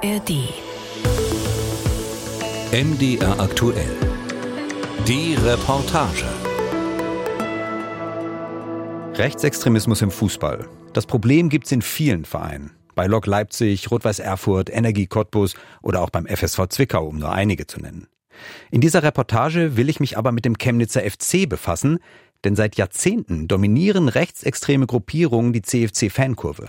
ARD. MDR aktuell. Die Reportage. Rechtsextremismus im Fußball. Das Problem gibt's in vielen Vereinen. Bei Lok Leipzig, Rot-Weiß Erfurt, Energie Cottbus oder auch beim FSV Zwickau, um nur einige zu nennen. In dieser Reportage will ich mich aber mit dem Chemnitzer FC befassen, denn seit Jahrzehnten dominieren rechtsextreme Gruppierungen die CFC-Fankurve.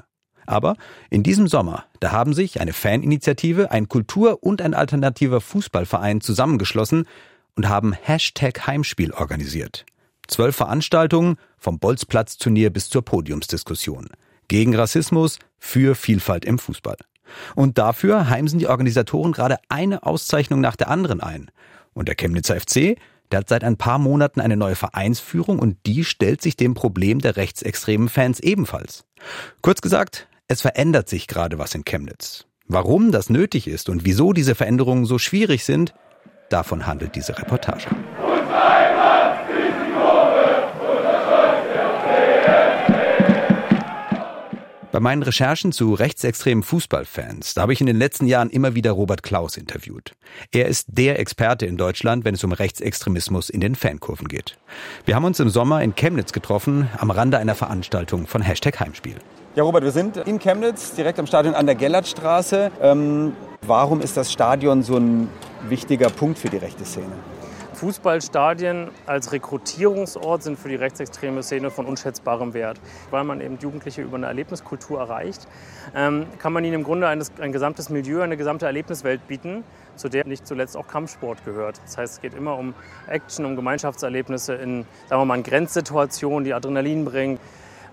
Aber in diesem Sommer, da haben sich eine Faninitiative, ein Kultur- und ein alternativer Fußballverein zusammengeschlossen und haben Hashtag Heimspiel organisiert. Zwölf Veranstaltungen, vom Bolzplatz-Turnier bis zur Podiumsdiskussion. Gegen Rassismus, für Vielfalt im Fußball. Und dafür heimsen die Organisatoren gerade eine Auszeichnung nach der anderen ein. Und der Chemnitzer FC, der hat seit ein paar Monaten eine neue Vereinsführung und die stellt sich dem Problem der rechtsextremen Fans ebenfalls. Kurz gesagt, es verändert sich gerade was in Chemnitz. Warum das nötig ist und wieso diese Veränderungen so schwierig sind, davon handelt diese Reportage. Bei meinen Recherchen zu rechtsextremen Fußballfans, habe ich in den letzten Jahren immer wieder Robert Klaus interviewt. Er ist der Experte in Deutschland, wenn es um Rechtsextremismus in den Fankurven geht. Wir haben uns im Sommer in Chemnitz getroffen, am Rande einer Veranstaltung von Hashtag Heimspiel. Ja, Robert, wir sind in Chemnitz, direkt am Stadion an der Gellertstraße. Ähm, warum ist das Stadion so ein wichtiger Punkt für die rechte Szene? Fußballstadien als Rekrutierungsort sind für die rechtsextreme Szene von unschätzbarem Wert. Weil man eben Jugendliche über eine Erlebniskultur erreicht, ähm, kann man ihnen im Grunde ein, gesamtes Milieu, eine gesamte Erlebniswelt bieten, zu der nicht zuletzt auch Kampfsport gehört. Das heißt, es geht immer um Action, um Gemeinschaftserlebnisse in, sagen wir mal, in Grenzsituationen, die Adrenalin bringen.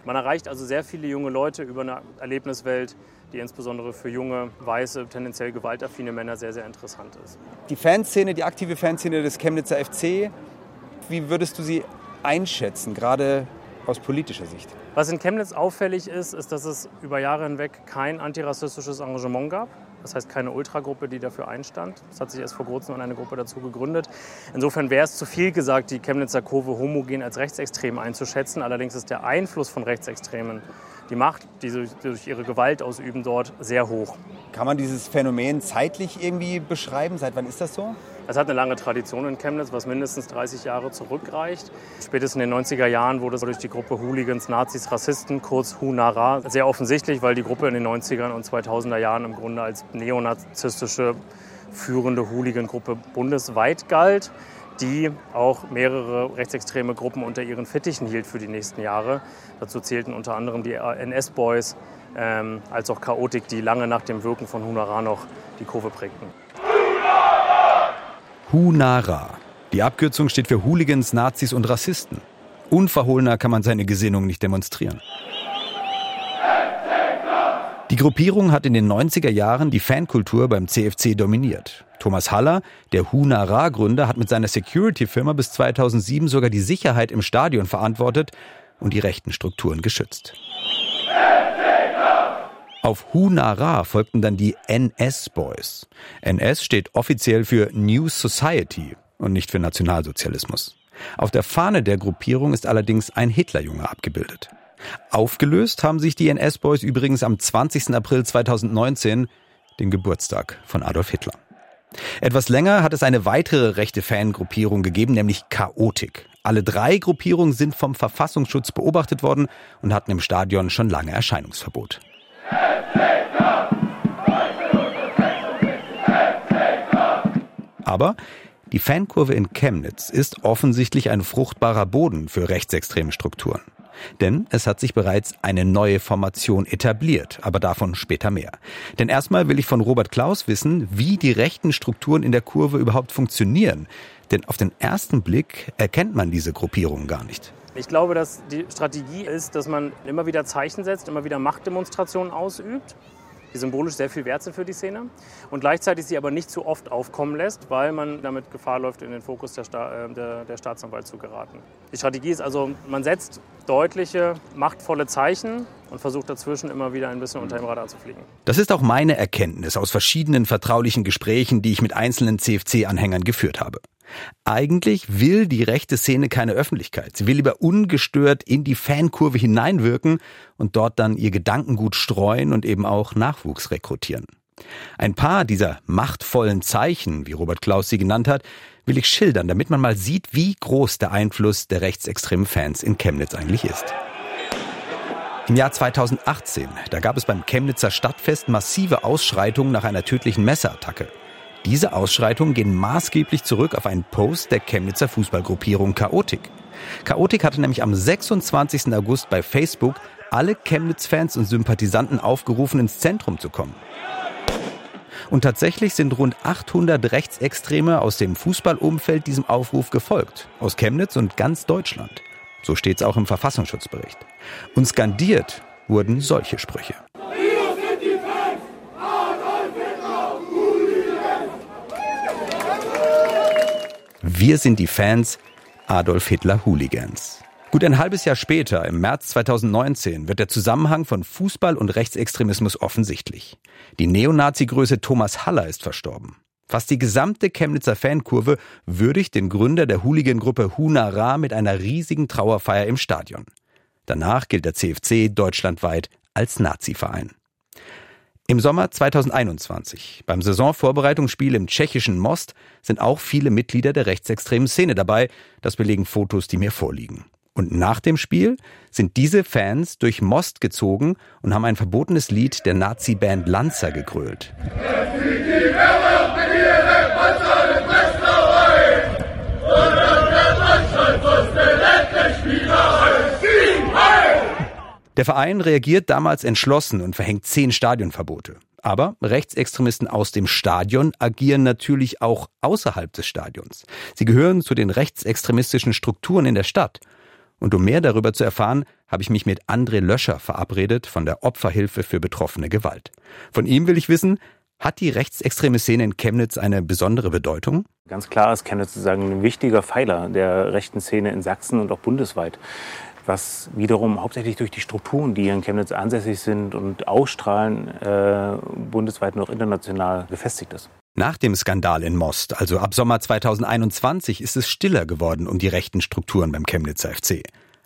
Man erreicht also sehr viele junge Leute über eine Erlebniswelt, die insbesondere für junge, weiße, tendenziell gewaltaffine Männer sehr, sehr interessant ist. Die Fanszene, die aktive Fanszene des Chemnitzer FC, wie würdest du sie einschätzen, gerade aus politischer Sicht? Was in Chemnitz auffällig ist, ist, dass es über Jahre hinweg kein antirassistisches Engagement gab. Das heißt keine Ultragruppe, die dafür einstand. Es hat sich erst vor kurzem eine Gruppe dazu gegründet. Insofern wäre es zu viel gesagt, die Chemnitzer Kurve homogen als rechtsextrem einzuschätzen. Allerdings ist der Einfluss von Rechtsextremen, die Macht, die sie durch ihre Gewalt ausüben dort, sehr hoch. Kann man dieses Phänomen zeitlich irgendwie beschreiben? Seit wann ist das so? Es hat eine lange Tradition in Chemnitz, was mindestens 30 Jahre zurückreicht. Spätestens in den 90er Jahren wurde es durch die Gruppe Hooligans, Nazis, Rassisten, kurz Hunara, sehr offensichtlich, weil die Gruppe in den 90er und 2000er Jahren im Grunde als neonazistische führende Hooligan-Gruppe bundesweit galt, die auch mehrere rechtsextreme Gruppen unter ihren Fittichen hielt für die nächsten Jahre. Dazu zählten unter anderem die NS-Boys, ähm, als auch Chaotik, die lange nach dem Wirken von Hunara noch die Kurve prägten. Hunara. Die Abkürzung steht für Hooligans, Nazis und Rassisten. Unverhohlener kann man seine Gesinnung nicht demonstrieren. Die Gruppierung hat in den 90er Jahren die Fankultur beim CFC dominiert. Thomas Haller, der Hunara-Gründer, hat mit seiner Security-Firma bis 2007 sogar die Sicherheit im Stadion verantwortet und die rechten Strukturen geschützt. Auf Hunara folgten dann die NS-Boys. NS steht offiziell für New Society und nicht für Nationalsozialismus. Auf der Fahne der Gruppierung ist allerdings ein Hitlerjunge abgebildet. Aufgelöst haben sich die NS-Boys übrigens am 20. April 2019, den Geburtstag von Adolf Hitler. Etwas länger hat es eine weitere rechte Fangruppierung gegeben, nämlich Chaotik. Alle drei Gruppierungen sind vom Verfassungsschutz beobachtet worden und hatten im Stadion schon lange Erscheinungsverbot. Aber die Fankurve in Chemnitz ist offensichtlich ein fruchtbarer Boden für rechtsextreme Strukturen. Denn es hat sich bereits eine neue Formation etabliert, aber davon später mehr. Denn erstmal will ich von Robert Klaus wissen, wie die rechten Strukturen in der Kurve überhaupt funktionieren. Denn auf den ersten Blick erkennt man diese Gruppierungen gar nicht. Ich glaube, dass die Strategie ist, dass man immer wieder Zeichen setzt, immer wieder Machtdemonstrationen ausübt die symbolisch sehr viel wert sind für die Szene und gleichzeitig sie aber nicht zu oft aufkommen lässt, weil man damit Gefahr läuft, in den Fokus der, Sta äh, der, der Staatsanwalt zu geraten. Die Strategie ist also, man setzt deutliche, machtvolle Zeichen und versucht dazwischen immer wieder ein bisschen unter dem Radar zu fliegen. Das ist auch meine Erkenntnis aus verschiedenen vertraulichen Gesprächen, die ich mit einzelnen CFC-Anhängern geführt habe. Eigentlich will die rechte Szene keine Öffentlichkeit. Sie will lieber ungestört in die Fankurve hineinwirken und dort dann ihr Gedankengut streuen und eben auch Nachwuchs rekrutieren. Ein paar dieser machtvollen Zeichen, wie Robert Klaus sie genannt hat, will ich schildern, damit man mal sieht, wie groß der Einfluss der rechtsextremen Fans in Chemnitz eigentlich ist. Im Jahr 2018, da gab es beim Chemnitzer Stadtfest massive Ausschreitungen nach einer tödlichen Messerattacke. Diese Ausschreitungen gehen maßgeblich zurück auf einen Post der Chemnitzer Fußballgruppierung Chaotik. Chaotik hatte nämlich am 26. August bei Facebook alle Chemnitz-Fans und Sympathisanten aufgerufen, ins Zentrum zu kommen. Und tatsächlich sind rund 800 Rechtsextreme aus dem Fußballumfeld diesem Aufruf gefolgt. Aus Chemnitz und ganz Deutschland. So steht es auch im Verfassungsschutzbericht. Und skandiert wurden solche Sprüche. Wir sind die Fans Adolf Hitler Hooligans. Gut ein halbes Jahr später, im März 2019, wird der Zusammenhang von Fußball und Rechtsextremismus offensichtlich. Die Neonazi-Größe Thomas Haller ist verstorben. Fast die gesamte Chemnitzer Fankurve würdigt den Gründer der Hooligan-Gruppe Huna Ra mit einer riesigen Trauerfeier im Stadion. Danach gilt der CFC deutschlandweit als Nazi-Verein. Im Sommer 2021, beim Saisonvorbereitungsspiel im tschechischen Most, sind auch viele Mitglieder der rechtsextremen Szene dabei. Das belegen Fotos, die mir vorliegen. Und nach dem Spiel sind diese Fans durch Most gezogen und haben ein verbotenes Lied der Nazi-Band Lanza gegrölt. Der Verein reagiert damals entschlossen und verhängt zehn Stadionverbote. Aber Rechtsextremisten aus dem Stadion agieren natürlich auch außerhalb des Stadions. Sie gehören zu den rechtsextremistischen Strukturen in der Stadt. Und um mehr darüber zu erfahren, habe ich mich mit André Löscher verabredet von der Opferhilfe für betroffene Gewalt. Von ihm will ich wissen, hat die rechtsextreme Szene in Chemnitz eine besondere Bedeutung? Ganz klar ist Chemnitz sozusagen ein wichtiger Pfeiler der rechten Szene in Sachsen und auch bundesweit was wiederum hauptsächlich durch die Strukturen, die hier in Chemnitz ansässig sind und ausstrahlen, äh, bundesweit noch international gefestigt ist. Nach dem Skandal in Most, also ab Sommer 2021, ist es stiller geworden um die rechten Strukturen beim Chemnitzer FC.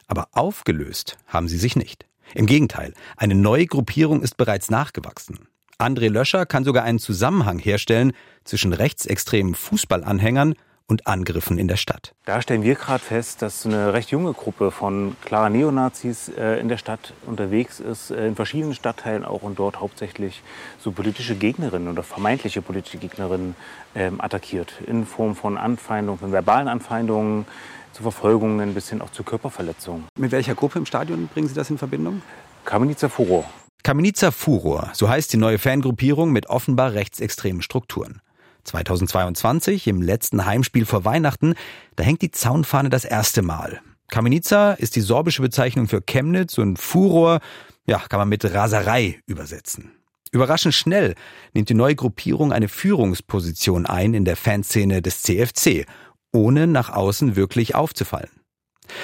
Aber aufgelöst haben sie sich nicht. Im Gegenteil, eine neue Gruppierung ist bereits nachgewachsen. André Löscher kann sogar einen Zusammenhang herstellen zwischen rechtsextremen Fußballanhängern und Angriffen in der Stadt. Da stellen wir gerade fest, dass eine recht junge Gruppe von klarer Neonazis äh, in der Stadt unterwegs ist, äh, in verschiedenen Stadtteilen auch und dort hauptsächlich so politische Gegnerinnen oder vermeintliche politische Gegnerinnen ähm, attackiert. In Form von Anfeindungen, von verbalen Anfeindungen, zu Verfolgungen bis hin auch zu Körperverletzungen. Mit welcher Gruppe im Stadion bringen Sie das in Verbindung? Kamenitzer Furor. Kamenitzer Furor, so heißt die neue Fangruppierung mit offenbar rechtsextremen Strukturen. 2022, im letzten Heimspiel vor Weihnachten, da hängt die Zaunfahne das erste Mal. Kamenitza ist die sorbische Bezeichnung für Chemnitz und Furor, ja, kann man mit Raserei übersetzen. Überraschend schnell nimmt die neue Gruppierung eine Führungsposition ein in der Fanszene des CFC, ohne nach außen wirklich aufzufallen.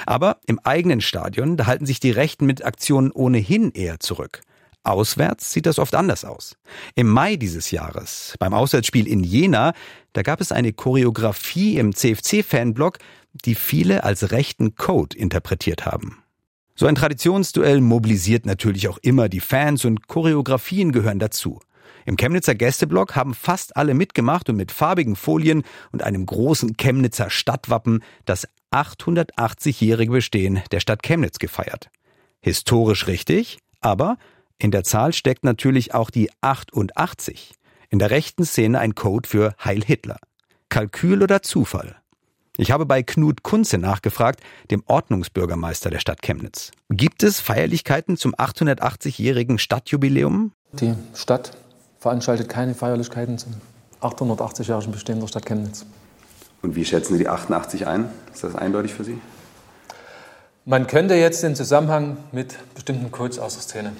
Aber im eigenen Stadion, da halten sich die Rechten mit Aktionen ohnehin eher zurück. Auswärts sieht das oft anders aus. Im Mai dieses Jahres, beim Auswärtsspiel in Jena, da gab es eine Choreografie im CFC-Fanblog, die viele als rechten Code interpretiert haben. So ein Traditionsduell mobilisiert natürlich auch immer die Fans und Choreografien gehören dazu. Im Chemnitzer Gästeblock haben fast alle mitgemacht und mit farbigen Folien und einem großen Chemnitzer Stadtwappen das 880-jährige Bestehen der Stadt Chemnitz gefeiert. Historisch richtig, aber in der Zahl steckt natürlich auch die 88. In der rechten Szene ein Code für Heil Hitler. Kalkül oder Zufall? Ich habe bei Knut Kunze nachgefragt, dem Ordnungsbürgermeister der Stadt Chemnitz. Gibt es Feierlichkeiten zum 880-jährigen Stadtjubiläum? Die Stadt veranstaltet keine Feierlichkeiten zum 880-jährigen Bestehen der Stadt Chemnitz. Und wie schätzen Sie die 88 ein? Ist das eindeutig für Sie? Man könnte jetzt den Zusammenhang mit bestimmten Codes aus der Szene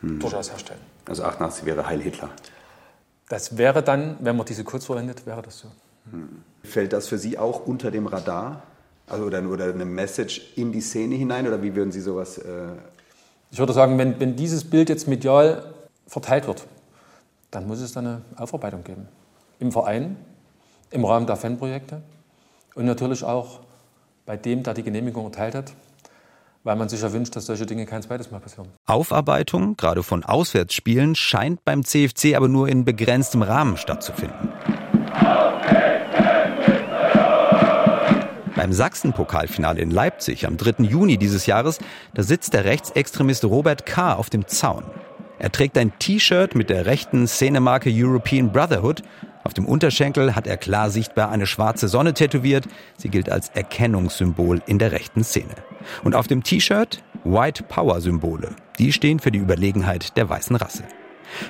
hm. durchaus herstellen. Also 88 wäre Heil Hitler. Das wäre dann, wenn man diese kurz verwendet, wäre das so. Hm. Fällt das für Sie auch unter dem Radar? Also oder, oder eine Message in die Szene hinein? Oder wie würden Sie sowas... Äh ich würde sagen, wenn, wenn dieses Bild jetzt medial verteilt wird, dann muss es dann eine Aufarbeitung geben. Im Verein, im Rahmen der Fanprojekte und natürlich auch bei dem, der die Genehmigung erteilt hat, weil man sich ja wünscht, dass solche Dinge kein zweites Mal passieren. Aufarbeitung, gerade von Auswärtsspielen, scheint beim CFC aber nur in begrenztem Rahmen stattzufinden. Beim Sachsen-Pokalfinale in Leipzig am 3. Juni dieses Jahres, da sitzt der Rechtsextremist Robert K. auf dem Zaun. Er trägt ein T-Shirt mit der rechten Szenemarke European Brotherhood. Auf dem Unterschenkel hat er klar sichtbar eine schwarze Sonne tätowiert. Sie gilt als Erkennungssymbol in der rechten Szene. Und auf dem T-Shirt White Power Symbole. Die stehen für die Überlegenheit der weißen Rasse.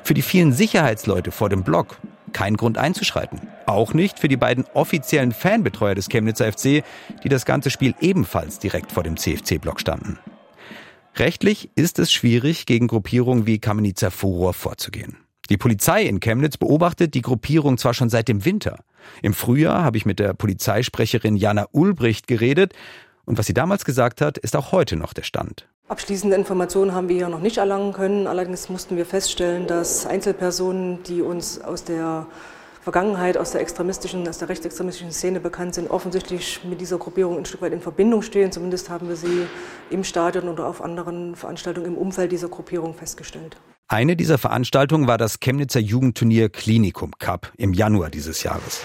Für die vielen Sicherheitsleute vor dem Block kein Grund einzuschreiten. Auch nicht für die beiden offiziellen Fanbetreuer des Chemnitzer FC, die das ganze Spiel ebenfalls direkt vor dem CFC-Block standen. Rechtlich ist es schwierig, gegen Gruppierungen wie Kamenitzer Furor vorzugehen. Die Polizei in Chemnitz beobachtet die Gruppierung zwar schon seit dem Winter. Im Frühjahr habe ich mit der Polizeisprecherin Jana Ulbricht geredet und was sie damals gesagt hat, ist auch heute noch der Stand. Abschließende Informationen haben wir hier noch nicht erlangen können. Allerdings mussten wir feststellen, dass Einzelpersonen, die uns aus der Vergangenheit, aus der extremistischen, aus der rechtsextremistischen Szene bekannt sind, offensichtlich mit dieser Gruppierung ein Stück weit in Verbindung stehen. Zumindest haben wir sie im Stadion oder auf anderen Veranstaltungen im Umfeld dieser Gruppierung festgestellt. Eine dieser Veranstaltungen war das Chemnitzer Jugendturnier Klinikum Cup im Januar dieses Jahres.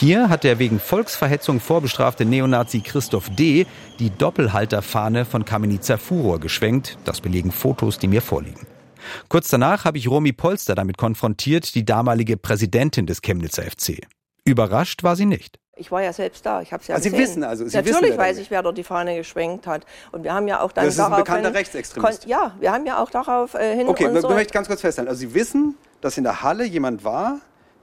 Hier hat der wegen Volksverhetzung vorbestrafte Neonazi Christoph D. die Doppelhalterfahne von Kamenitzer Furor geschwenkt. Das belegen Fotos, die mir vorliegen. Kurz danach habe ich Romy Polster damit konfrontiert, die damalige Präsidentin des Chemnitzer FC. Überrascht war sie nicht. Ich war ja selbst da, ich habe es ja also gesehen. Sie wissen also, Sie Natürlich wissen, weiß ich, wer dort die Fahne geschwenkt hat. Und wir haben ja auch dann Das ist ein darauf bekannter Rechtsextremist. Ja, wir haben ja auch darauf äh, hin Okay, ich möchte ganz kurz festhalten. Also Sie wissen, dass in der Halle jemand war,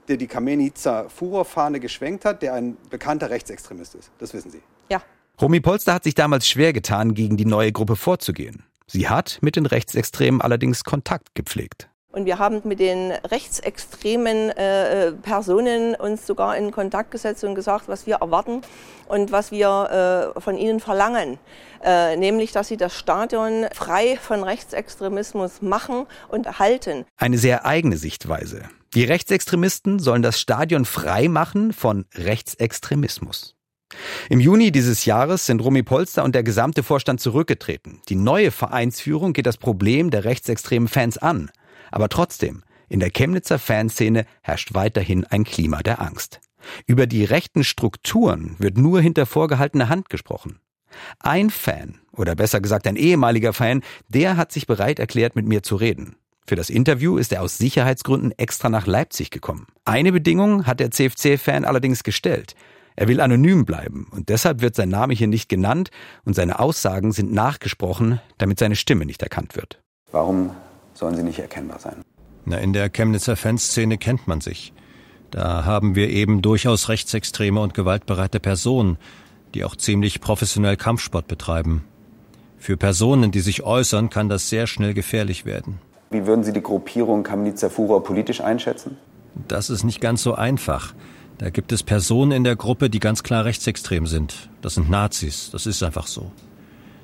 der die Kamenitzer Furor-Fahne geschwenkt hat, der ein bekannter Rechtsextremist ist. Das wissen Sie. Ja. Romy Polster hat sich damals schwer getan, gegen die neue Gruppe vorzugehen. Sie hat mit den Rechtsextremen allerdings Kontakt gepflegt. Und wir haben mit den rechtsextremen äh, Personen uns sogar in Kontakt gesetzt und gesagt, was wir erwarten und was wir äh, von ihnen verlangen. Äh, nämlich, dass sie das Stadion frei von Rechtsextremismus machen und halten. Eine sehr eigene Sichtweise. Die Rechtsextremisten sollen das Stadion frei machen von Rechtsextremismus. Im Juni dieses Jahres sind Romy Polster und der gesamte Vorstand zurückgetreten. Die neue Vereinsführung geht das Problem der rechtsextremen Fans an. Aber trotzdem, in der Chemnitzer Fanszene herrscht weiterhin ein Klima der Angst. Über die rechten Strukturen wird nur hinter vorgehaltener Hand gesprochen. Ein Fan, oder besser gesagt ein ehemaliger Fan, der hat sich bereit erklärt, mit mir zu reden. Für das Interview ist er aus Sicherheitsgründen extra nach Leipzig gekommen. Eine Bedingung hat der CFC-Fan allerdings gestellt. Er will anonym bleiben und deshalb wird sein Name hier nicht genannt und seine Aussagen sind nachgesprochen, damit seine Stimme nicht erkannt wird. Warum sollen sie nicht erkennbar sein? Na, in der Chemnitzer Fanszene kennt man sich. Da haben wir eben durchaus rechtsextreme und gewaltbereite Personen, die auch ziemlich professionell Kampfsport betreiben. Für Personen, die sich äußern, kann das sehr schnell gefährlich werden. Wie würden Sie die Gruppierung Kamenitzer Furor politisch einschätzen? Das ist nicht ganz so einfach. Da gibt es Personen in der Gruppe, die ganz klar rechtsextrem sind. Das sind Nazis, das ist einfach so.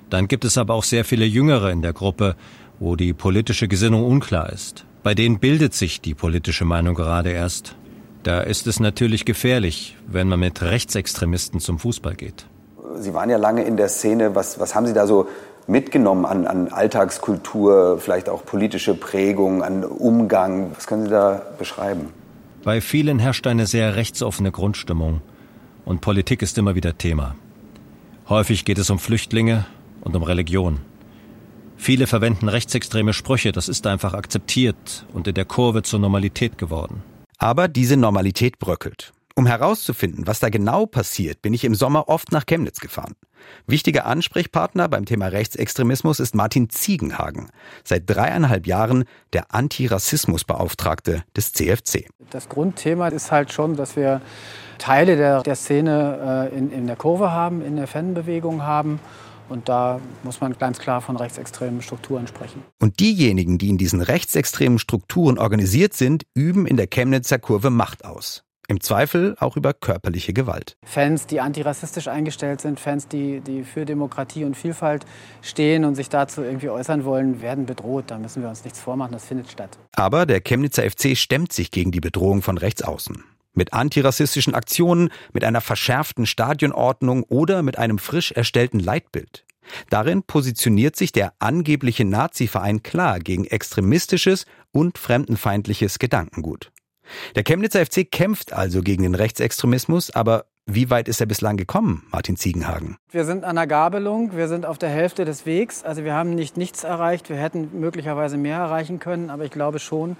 Dann gibt es aber auch sehr viele Jüngere in der Gruppe, wo die politische Gesinnung unklar ist. Bei denen bildet sich die politische Meinung gerade erst. Da ist es natürlich gefährlich, wenn man mit Rechtsextremisten zum Fußball geht. Sie waren ja lange in der Szene. Was, was haben Sie da so mitgenommen an, an Alltagskultur, vielleicht auch politische Prägung, an Umgang? Was können Sie da beschreiben? Bei vielen herrscht eine sehr rechtsoffene Grundstimmung und Politik ist immer wieder Thema. Häufig geht es um Flüchtlinge und um Religion. Viele verwenden rechtsextreme Sprüche, das ist einfach akzeptiert und in der Kurve zur Normalität geworden. Aber diese Normalität bröckelt. Um herauszufinden, was da genau passiert, bin ich im Sommer oft nach Chemnitz gefahren. Wichtiger Ansprechpartner beim Thema Rechtsextremismus ist Martin Ziegenhagen, seit dreieinhalb Jahren der Antirassismusbeauftragte des CFC. Das Grundthema ist halt schon, dass wir Teile der, der Szene äh, in, in der Kurve haben, in der Fanbewegung haben. Und da muss man ganz klar von rechtsextremen Strukturen sprechen. Und diejenigen, die in diesen rechtsextremen Strukturen organisiert sind, üben in der Chemnitzer Kurve Macht aus. Im Zweifel auch über körperliche Gewalt. Fans, die antirassistisch eingestellt sind, Fans, die, die für Demokratie und Vielfalt stehen und sich dazu irgendwie äußern wollen, werden bedroht. Da müssen wir uns nichts vormachen, das findet statt. Aber der Chemnitzer FC stemmt sich gegen die Bedrohung von rechts außen. Mit antirassistischen Aktionen, mit einer verschärften Stadionordnung oder mit einem frisch erstellten Leitbild. Darin positioniert sich der angebliche Nazi-Verein klar gegen extremistisches und fremdenfeindliches Gedankengut. Der Chemnitzer FC kämpft also gegen den Rechtsextremismus, aber wie weit ist er bislang gekommen, Martin Ziegenhagen? Wir sind an der Gabelung, wir sind auf der Hälfte des Wegs. Also wir haben nicht nichts erreicht, wir hätten möglicherweise mehr erreichen können, aber ich glaube schon,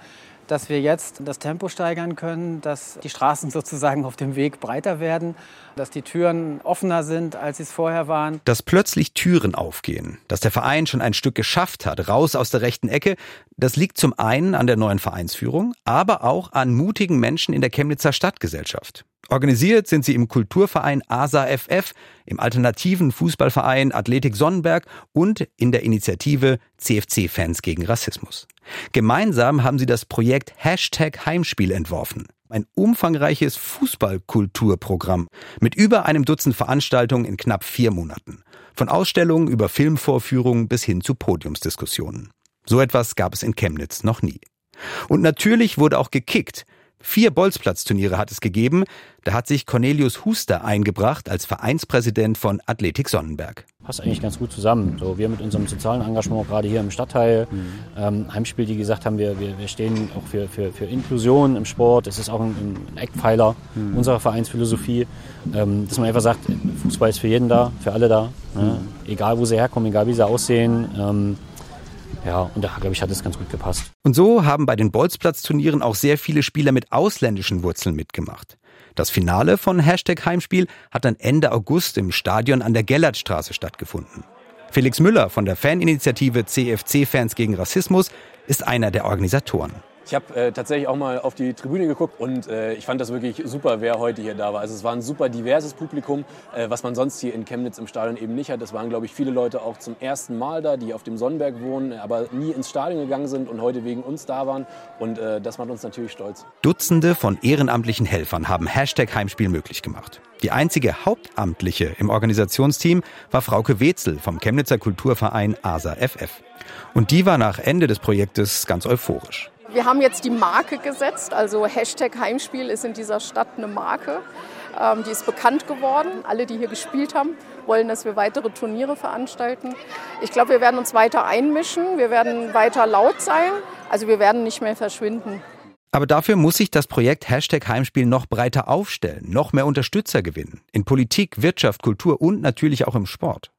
dass wir jetzt das Tempo steigern können, dass die Straßen sozusagen auf dem Weg breiter werden, dass die Türen offener sind, als sie es vorher waren. Dass plötzlich Türen aufgehen, dass der Verein schon ein Stück geschafft hat, raus aus der rechten Ecke, das liegt zum einen an der neuen Vereinsführung, aber auch an mutigen Menschen in der Chemnitzer Stadtgesellschaft. Organisiert sind sie im Kulturverein ASA FF, im alternativen Fußballverein Athletik Sonnenberg und in der Initiative CFC Fans gegen Rassismus. Gemeinsam haben sie das Projekt Hashtag Heimspiel entworfen. Ein umfangreiches Fußballkulturprogramm mit über einem Dutzend Veranstaltungen in knapp vier Monaten. Von Ausstellungen über Filmvorführungen bis hin zu Podiumsdiskussionen. So etwas gab es in Chemnitz noch nie. Und natürlich wurde auch gekickt. Vier Bolzplatzturniere hat es gegeben. Da hat sich Cornelius Huster eingebracht als Vereinspräsident von Athletik Sonnenberg. Passt eigentlich ganz gut zusammen. So, wir mit unserem sozialen Engagement gerade hier im Stadtteil. Mhm. Ähm, Heimspiel, die gesagt haben, wir, wir, wir stehen auch für, für, für Inklusion im Sport. Es ist auch ein, ein Eckpfeiler mhm. unserer Vereinsphilosophie, ähm, dass man einfach sagt, Fußball ist für jeden da, für alle da. Ne? Mhm. Egal, wo sie herkommen, egal, wie sie aussehen. Ähm, ja, und da, glaube ich, hat es ganz gut gepasst. Und so haben bei den Bolzplatzturnieren auch sehr viele Spieler mit ausländischen Wurzeln mitgemacht. Das Finale von Hashtag Heimspiel hat dann Ende August im Stadion an der Gellertstraße stattgefunden. Felix Müller von der Faninitiative CFC Fans gegen Rassismus ist einer der Organisatoren. Ich habe äh, tatsächlich auch mal auf die Tribüne geguckt und äh, ich fand das wirklich super, wer heute hier da war. Also es war ein super diverses Publikum, äh, was man sonst hier in Chemnitz im Stadion eben nicht hat. Es waren, glaube ich, viele Leute auch zum ersten Mal da, die auf dem Sonnenberg wohnen, aber nie ins Stadion gegangen sind und heute wegen uns da waren. Und äh, das macht uns natürlich stolz. Dutzende von ehrenamtlichen Helfern haben Hashtag Heimspiel möglich gemacht. Die einzige Hauptamtliche im Organisationsteam war Frauke Wetzel vom Chemnitzer Kulturverein ASA FF. Und die war nach Ende des Projektes ganz euphorisch. Wir haben jetzt die Marke gesetzt, also Hashtag Heimspiel ist in dieser Stadt eine Marke. Ähm, die ist bekannt geworden. Alle, die hier gespielt haben, wollen, dass wir weitere Turniere veranstalten. Ich glaube, wir werden uns weiter einmischen, wir werden weiter laut sein, also wir werden nicht mehr verschwinden. Aber dafür muss sich das Projekt Hashtag Heimspiel noch breiter aufstellen, noch mehr Unterstützer gewinnen. In Politik, Wirtschaft, Kultur und natürlich auch im Sport.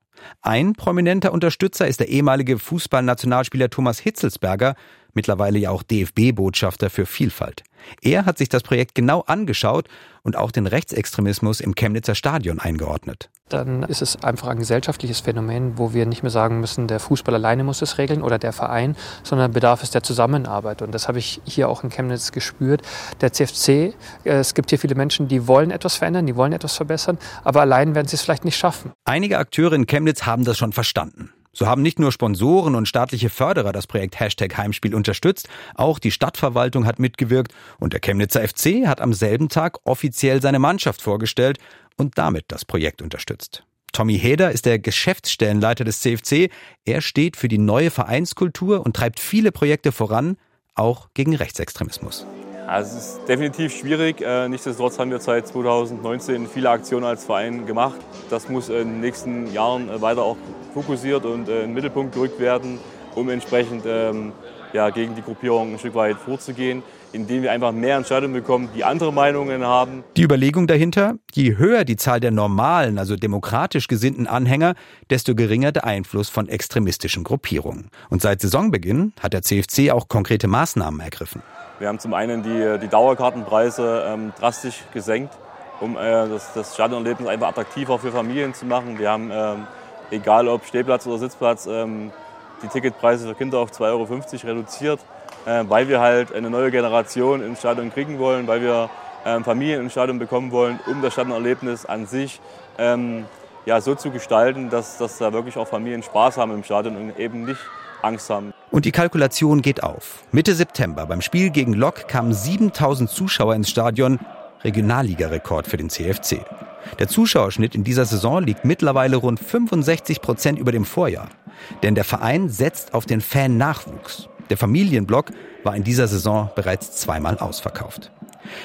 Ein prominenter Unterstützer ist der ehemalige Fußballnationalspieler Thomas Hitzelsberger, mittlerweile ja auch DFB-Botschafter für Vielfalt. Er hat sich das Projekt genau angeschaut und auch den Rechtsextremismus im Chemnitzer Stadion eingeordnet. Dann ist es einfach ein gesellschaftliches Phänomen, wo wir nicht mehr sagen müssen, der Fußball alleine muss es regeln oder der Verein, sondern bedarf es der Zusammenarbeit. Und das habe ich hier auch in Chemnitz gespürt. Der CFC, äh, es gibt hier viele Menschen, die wollen etwas verändern, die wollen etwas verbessern, aber allein werden sie es vielleicht nicht schaffen. Einige Akteure in Chemnitz haben das schon verstanden. So haben nicht nur Sponsoren und staatliche Förderer das Projekt Hashtag Heimspiel unterstützt, auch die Stadtverwaltung hat mitgewirkt und der Chemnitzer FC hat am selben Tag offiziell seine Mannschaft vorgestellt und damit das Projekt unterstützt. Tommy Heder ist der Geschäftsstellenleiter des CFC. Er steht für die neue Vereinskultur und treibt viele Projekte voran, auch gegen Rechtsextremismus. Also es ist definitiv schwierig. Äh, nichtsdestotrotz haben wir seit 2019 viele Aktionen als Verein gemacht. Das muss in den nächsten Jahren äh, weiter auch fokussiert und äh, in den Mittelpunkt gerückt werden, um entsprechend ähm, ja, gegen die Gruppierung ein Stück weit vorzugehen, indem wir einfach mehr Entscheidungen bekommen, die andere Meinungen haben. Die Überlegung dahinter, je höher die Zahl der normalen, also demokratisch gesinnten Anhänger, desto geringer der Einfluss von extremistischen Gruppierungen. Und seit Saisonbeginn hat der CFC auch konkrete Maßnahmen ergriffen. Wir haben zum einen die, die Dauerkartenpreise ähm, drastisch gesenkt, um äh, das, das Stadionerlebnis einfach attraktiver für Familien zu machen. Wir haben, ähm, egal ob Stehplatz oder Sitzplatz, ähm, die Ticketpreise für Kinder auf 2,50 Euro reduziert, weil wir halt eine neue Generation ins Stadion kriegen wollen, weil wir ähm, Familien ins Stadion bekommen wollen, um das Stadionerlebnis an sich ähm, ja, so zu gestalten, dass, dass da wirklich auch Familien Spaß haben im Stadion und eben nicht Angst haben. Und die Kalkulation geht auf. Mitte September beim Spiel gegen Lok kamen 7000 Zuschauer ins Stadion. Regionalligarekord für den CFC. Der Zuschauerschnitt in dieser Saison liegt mittlerweile rund 65 Prozent über dem Vorjahr. Denn der Verein setzt auf den Fan-Nachwuchs. Der Familienblock war in dieser Saison bereits zweimal ausverkauft.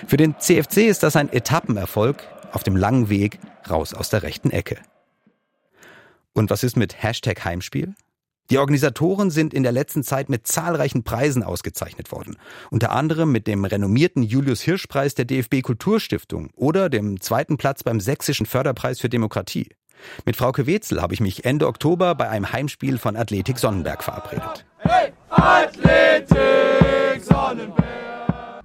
Für den CFC ist das ein Etappenerfolg auf dem langen Weg raus aus der rechten Ecke. Und was ist mit Hashtag Heimspiel? Die Organisatoren sind in der letzten Zeit mit zahlreichen Preisen ausgezeichnet worden. Unter anderem mit dem renommierten Julius Hirsch Preis der DFB Kulturstiftung oder dem zweiten Platz beim Sächsischen Förderpreis für Demokratie. Mit Frauke Wetzel habe ich mich Ende Oktober bei einem Heimspiel von Athletik Sonnenberg verabredet. Athletik Sonnenberg!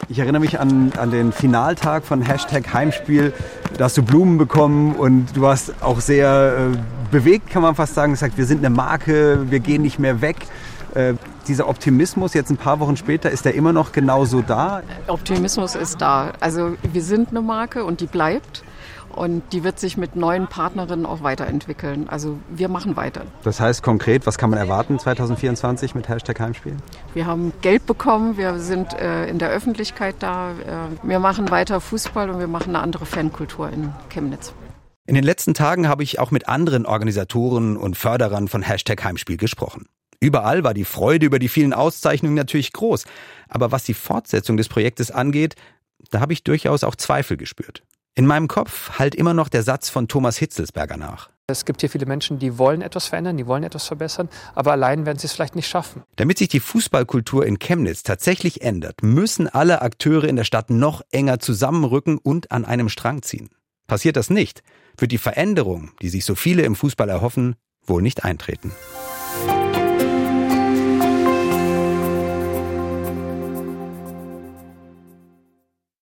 Ich erinnere mich an, an den Finaltag von Hashtag Heimspiel. Da hast du Blumen bekommen und du warst auch sehr äh, bewegt, kann man fast sagen. Du gesagt, wir sind eine Marke, wir gehen nicht mehr weg. Äh, dieser Optimismus jetzt ein paar Wochen später, ist der immer noch genauso da? Optimismus ist da. Also wir sind eine Marke und die bleibt. Und die wird sich mit neuen Partnerinnen auch weiterentwickeln. Also wir machen weiter. Das heißt konkret, was kann man erwarten 2024 mit Hashtag Heimspiel? Wir haben Geld bekommen, wir sind äh, in der Öffentlichkeit da. Äh, wir machen weiter Fußball und wir machen eine andere Fankultur in Chemnitz. In den letzten Tagen habe ich auch mit anderen Organisatoren und Förderern von Hashtag Heimspiel gesprochen. Überall war die Freude über die vielen Auszeichnungen natürlich groß. Aber was die Fortsetzung des Projektes angeht, da habe ich durchaus auch Zweifel gespürt. In meinem Kopf halt immer noch der Satz von Thomas Hitzelsberger nach. Es gibt hier viele Menschen, die wollen etwas verändern, die wollen etwas verbessern, aber allein werden sie es vielleicht nicht schaffen. Damit sich die Fußballkultur in Chemnitz tatsächlich ändert, müssen alle Akteure in der Stadt noch enger zusammenrücken und an einem Strang ziehen. Passiert das nicht, wird die Veränderung, die sich so viele im Fußball erhoffen, wohl nicht eintreten.